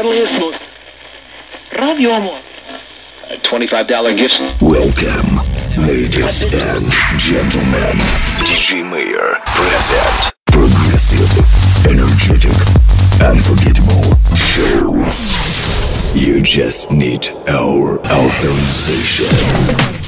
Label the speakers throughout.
Speaker 1: friendliest, most radio amor.
Speaker 2: $25 gift.
Speaker 3: Welcome, ladies and gentlemen. DJ Mayor present progressive, energetic, unforgettable show. You just need our authorization.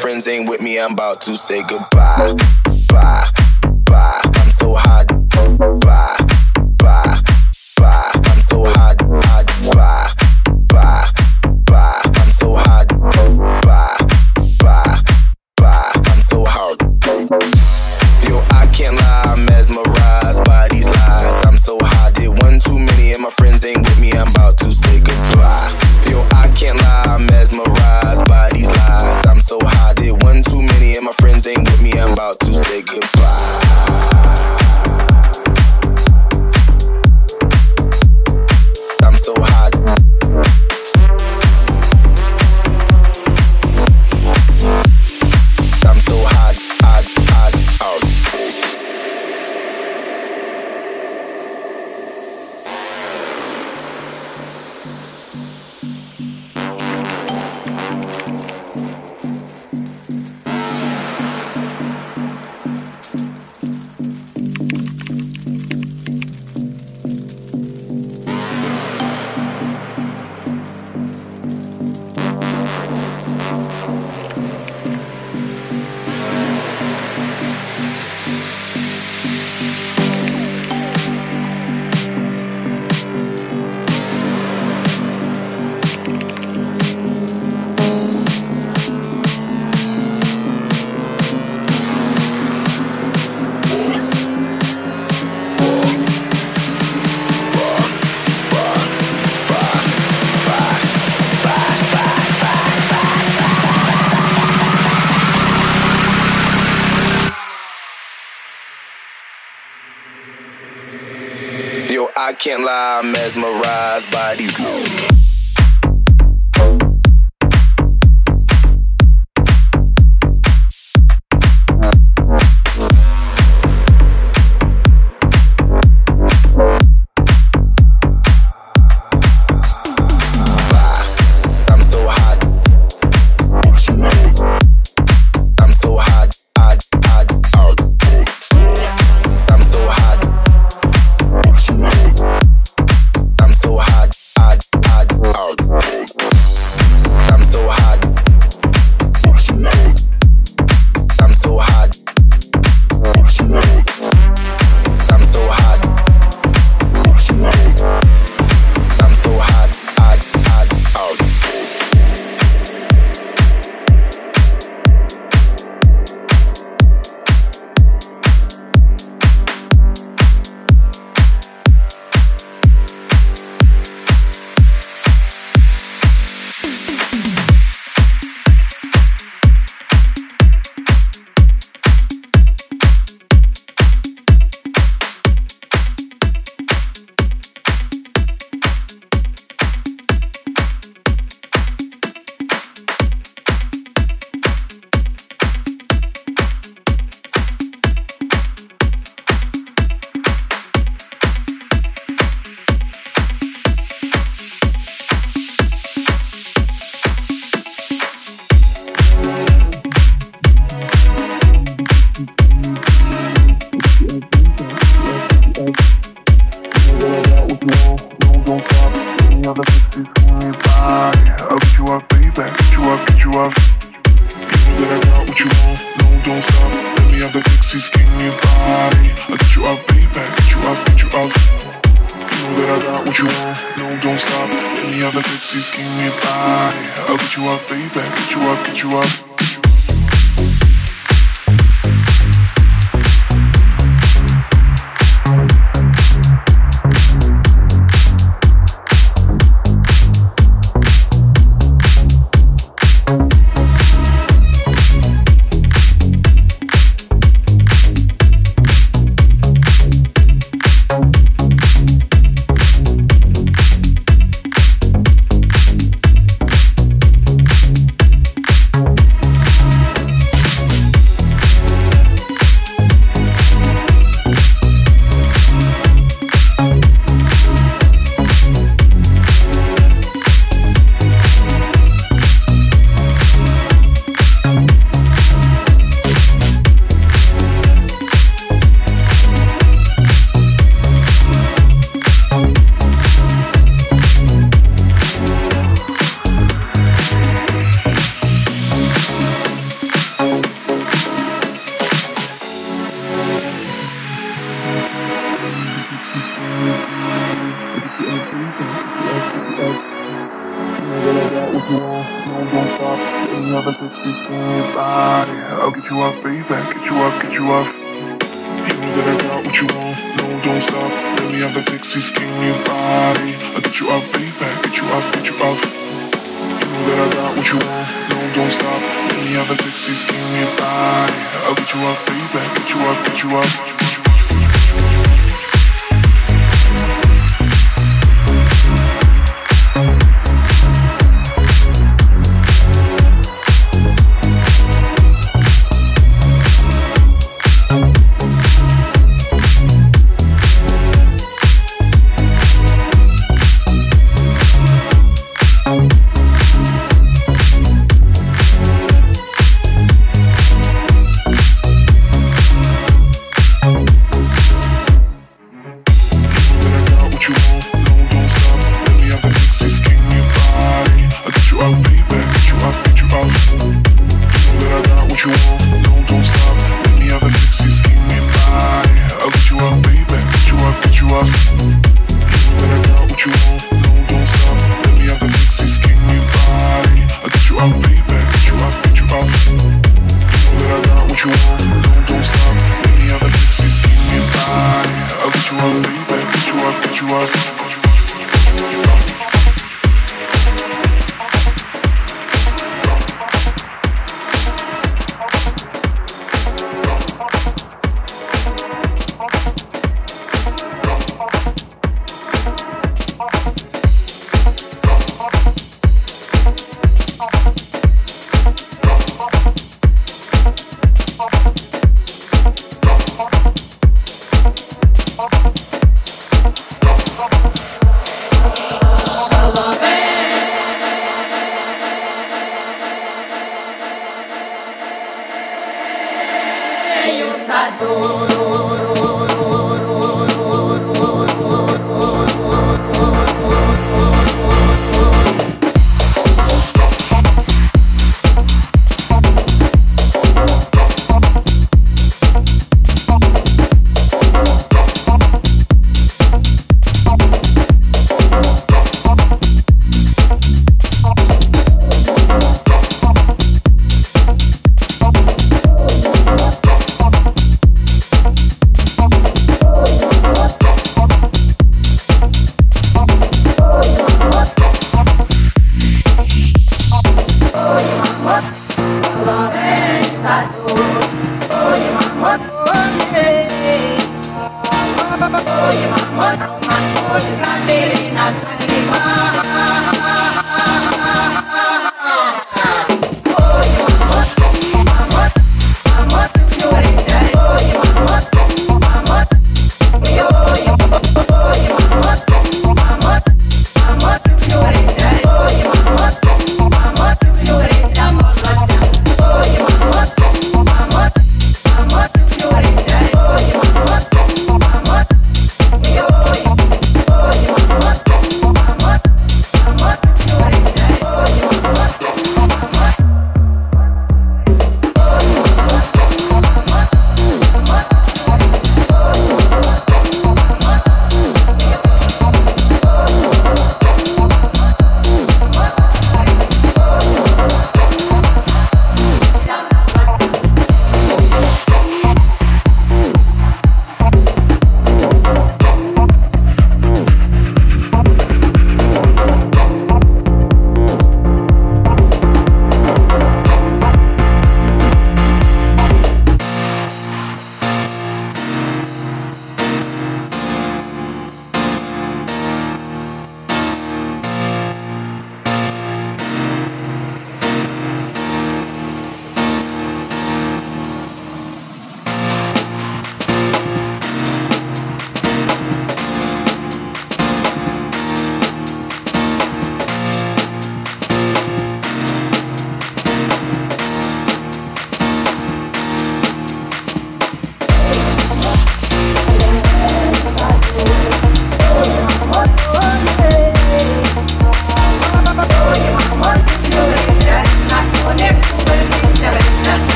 Speaker 4: Friends ain't with me, I'm about to say goodbye. Bye. Mesmerized by these.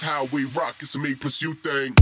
Speaker 5: How we rock. It's a me plus you thing.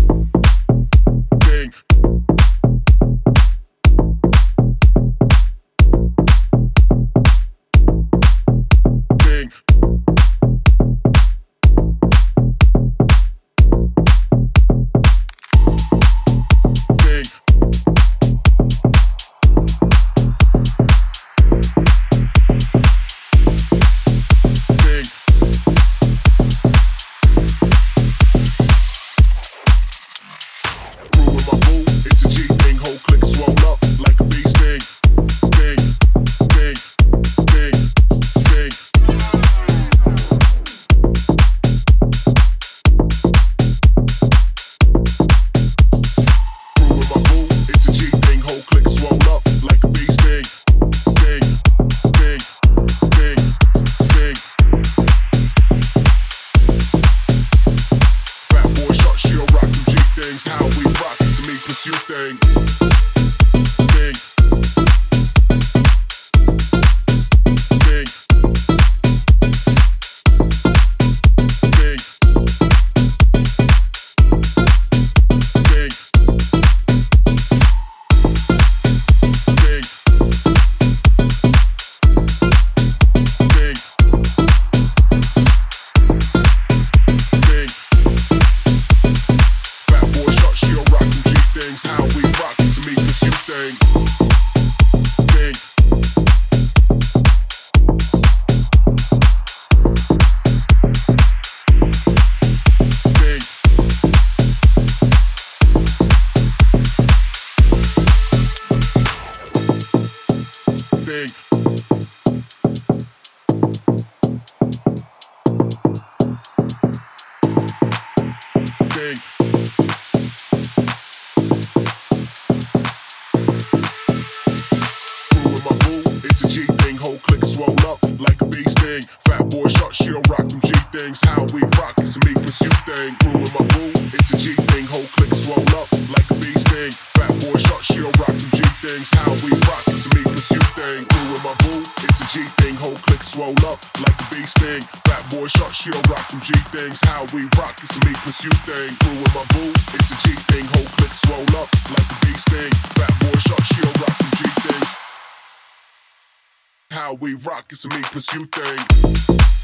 Speaker 5: It's me you thing.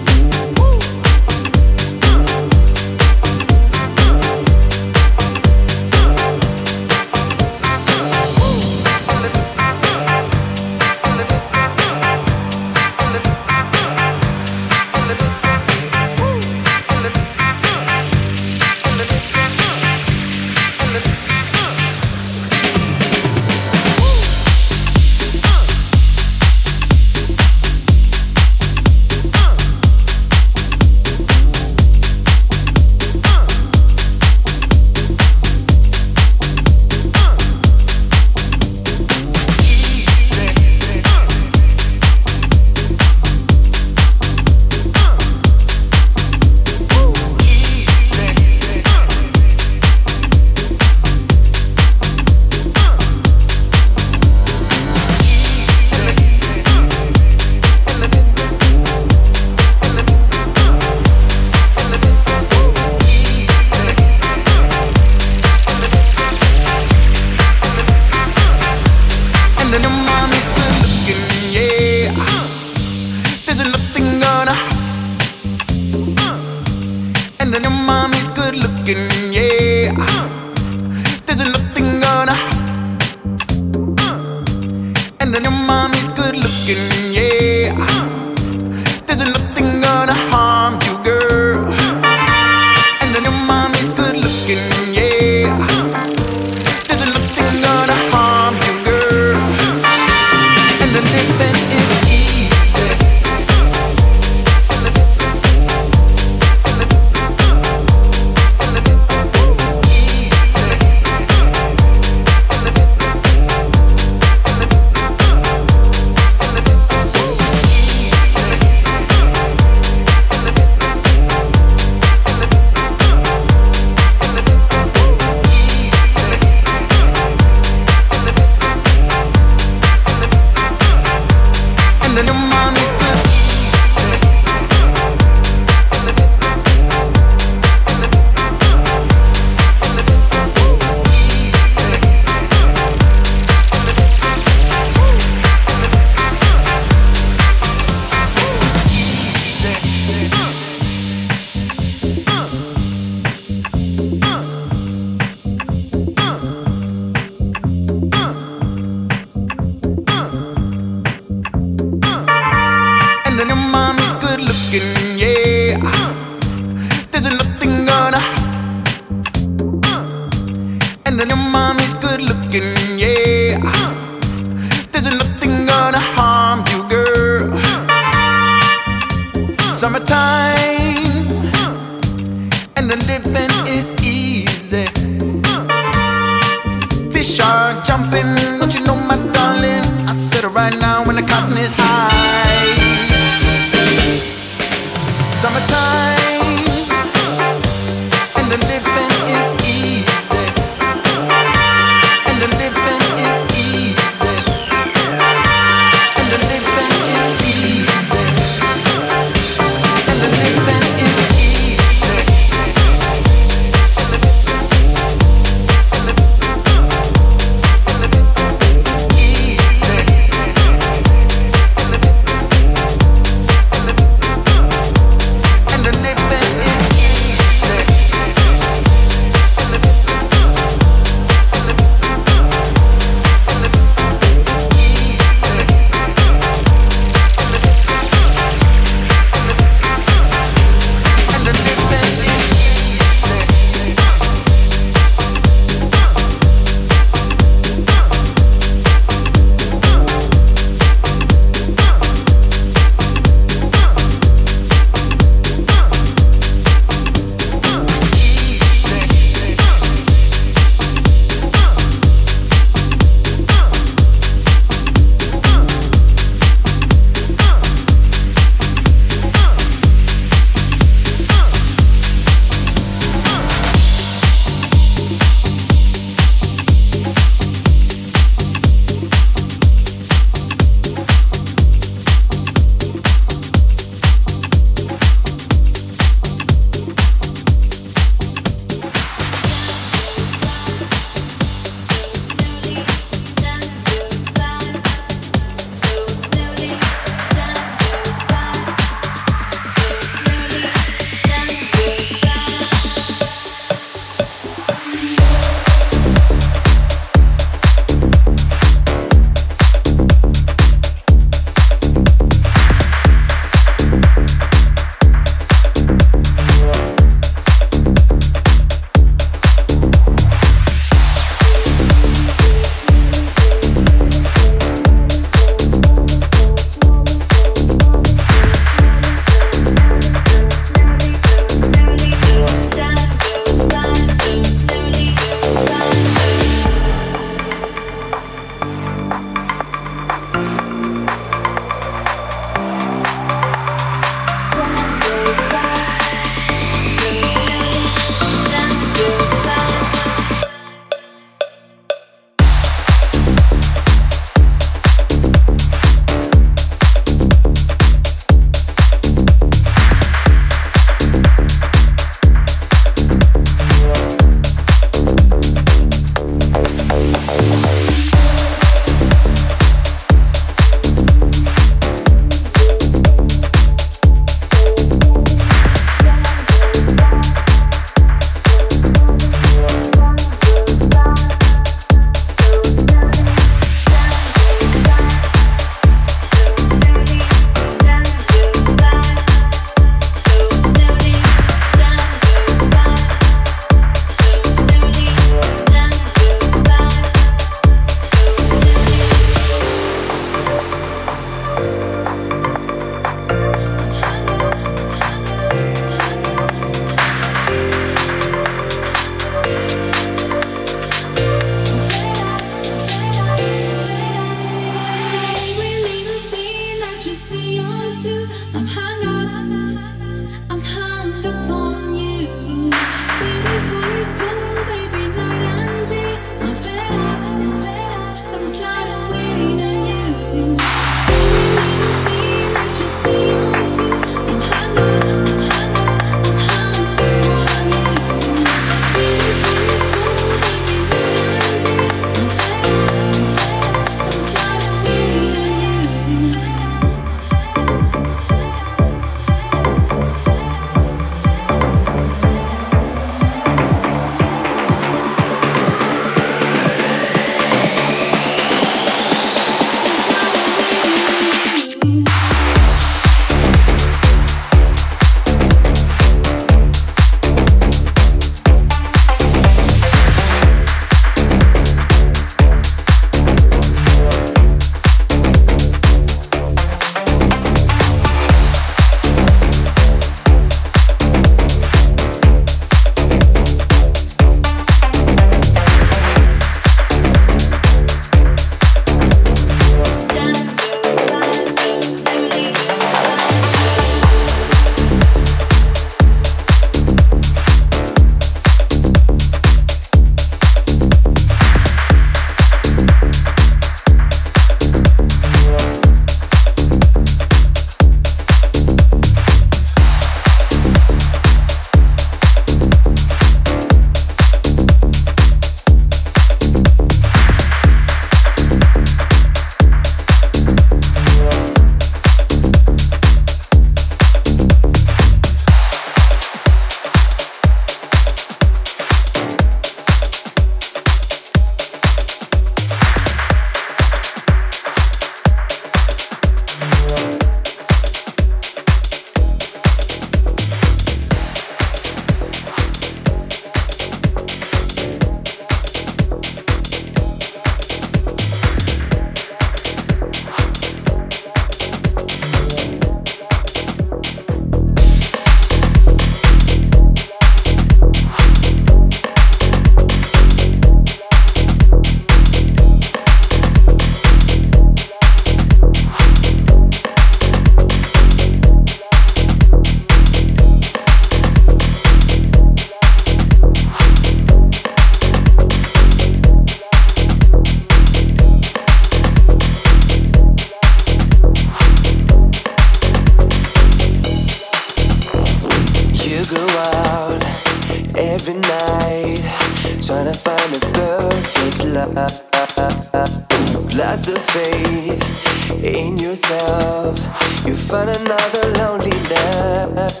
Speaker 6: In yourself. You find another lonely loneliness.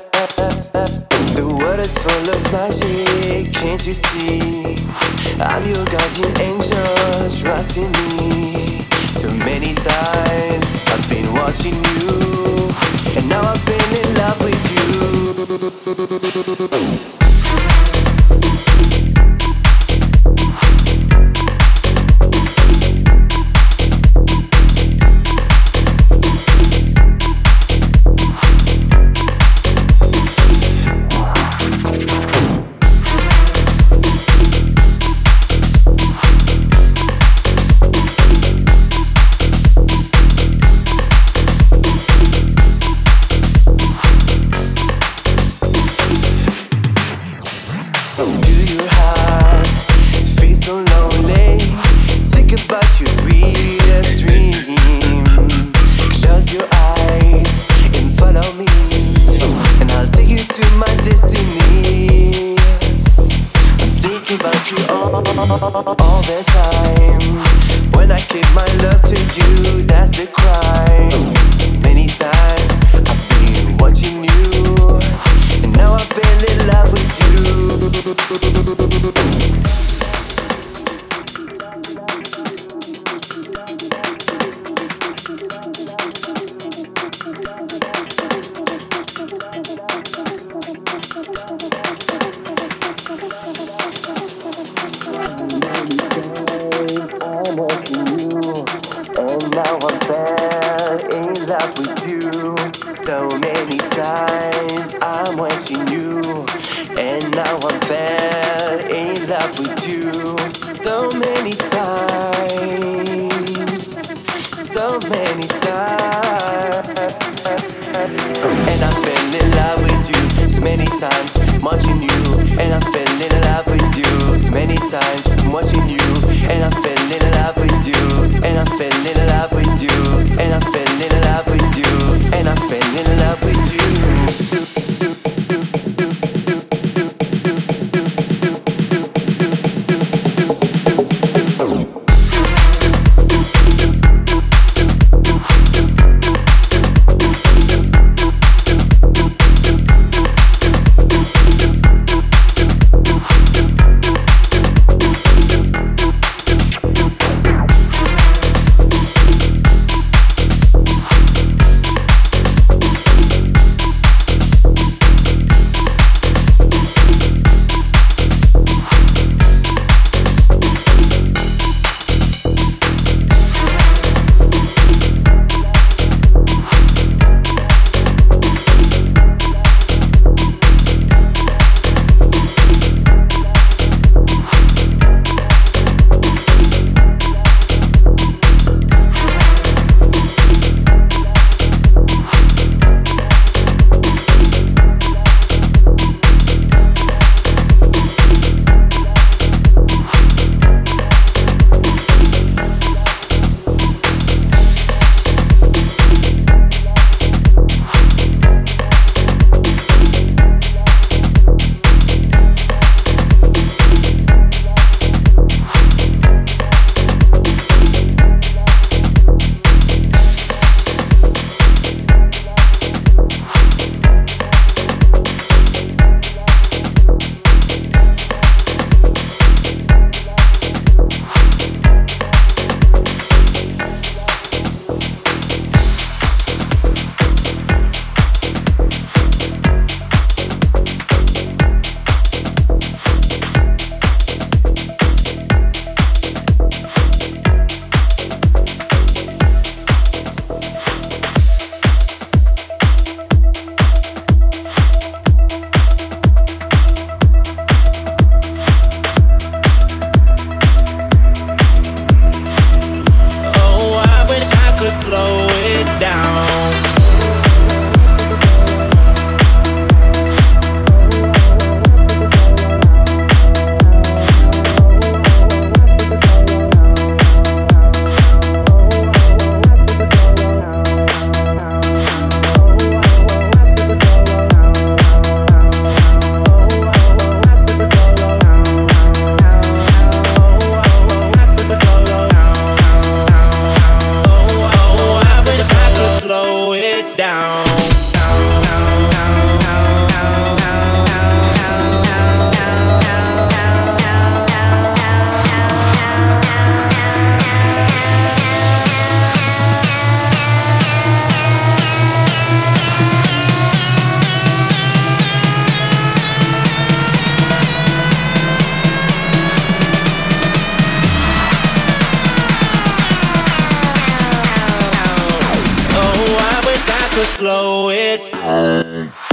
Speaker 6: The world is full of magic, can't you see? I'm your guardian angel, trust in me. Too many times I've been watching you, and now I feel in love with you.
Speaker 7: Bye.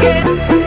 Speaker 7: yeah.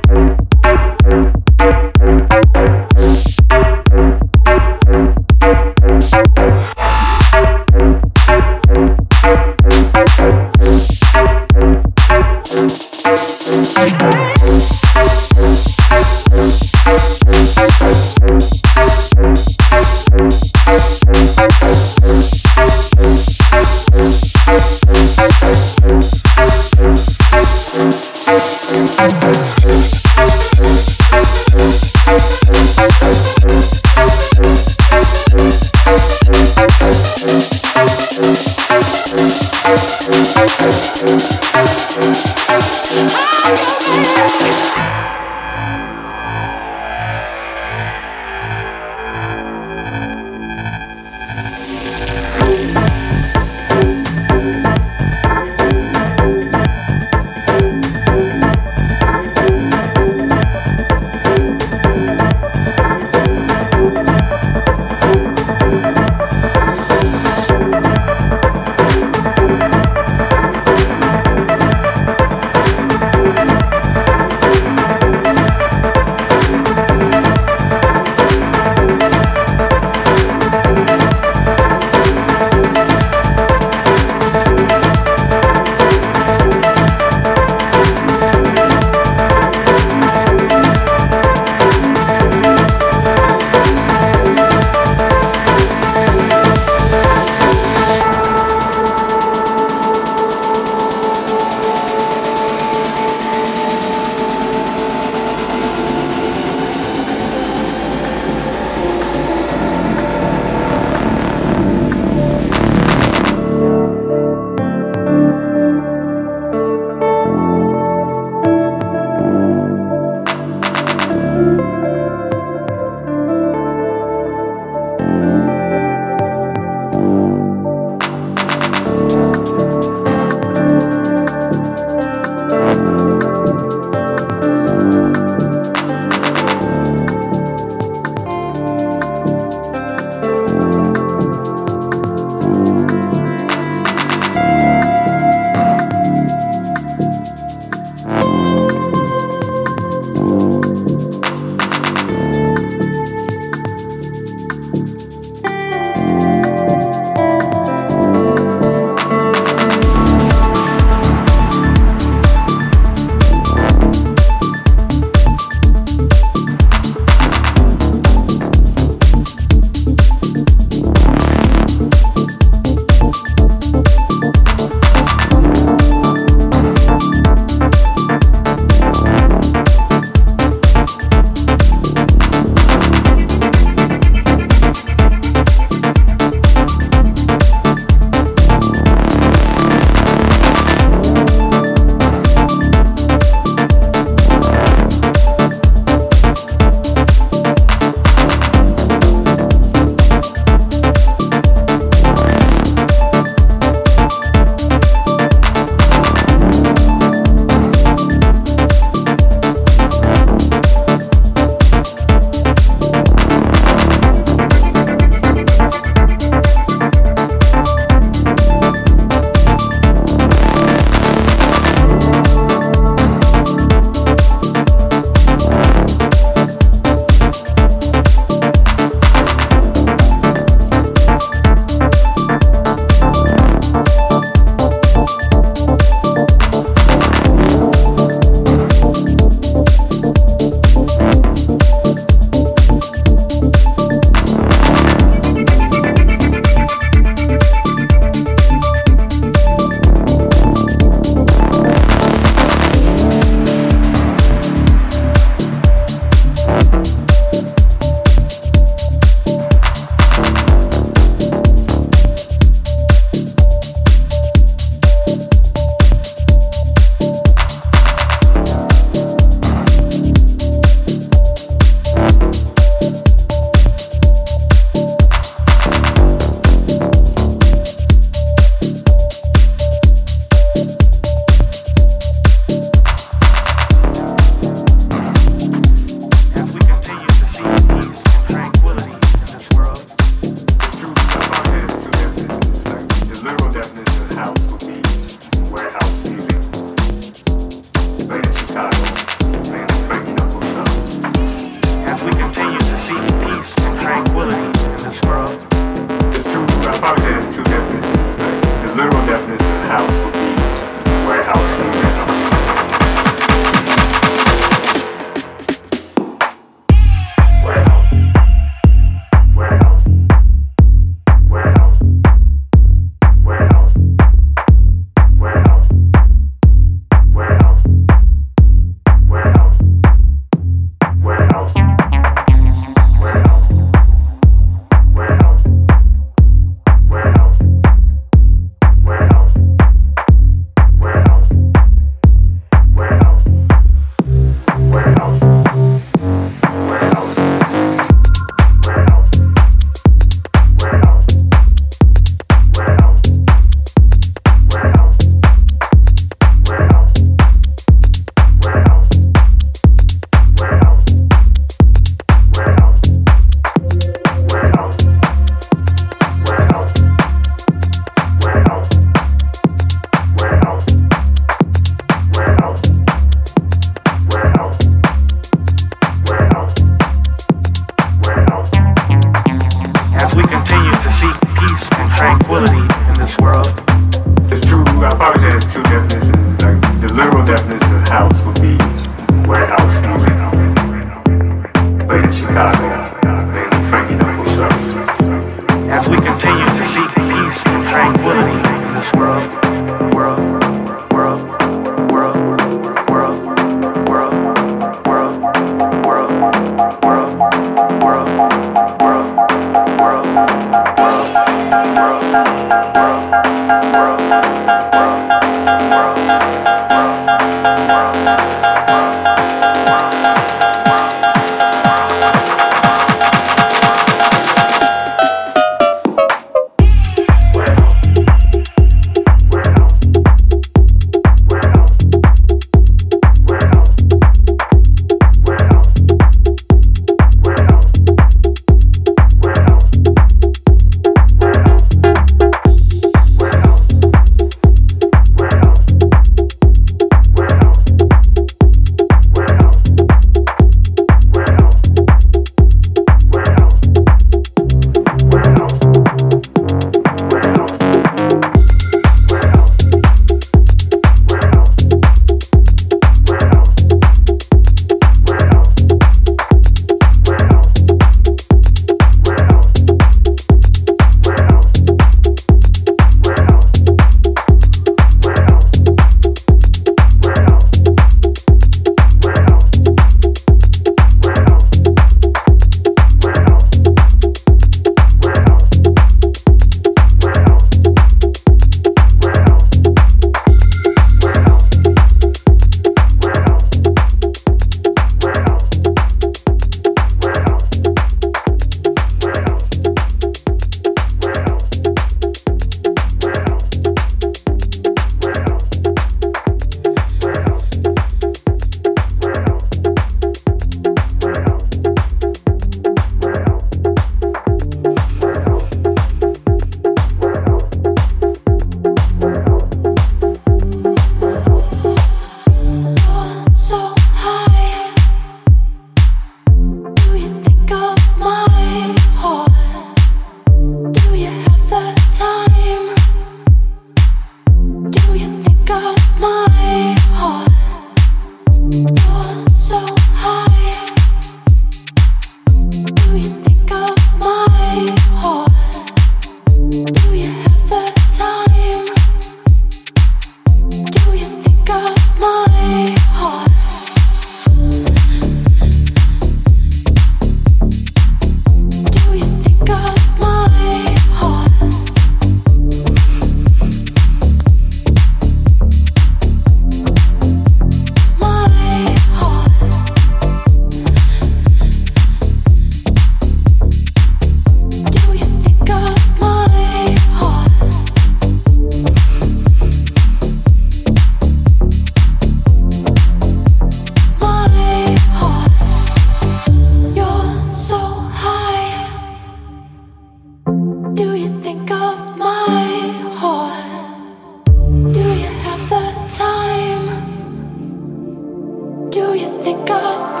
Speaker 8: think I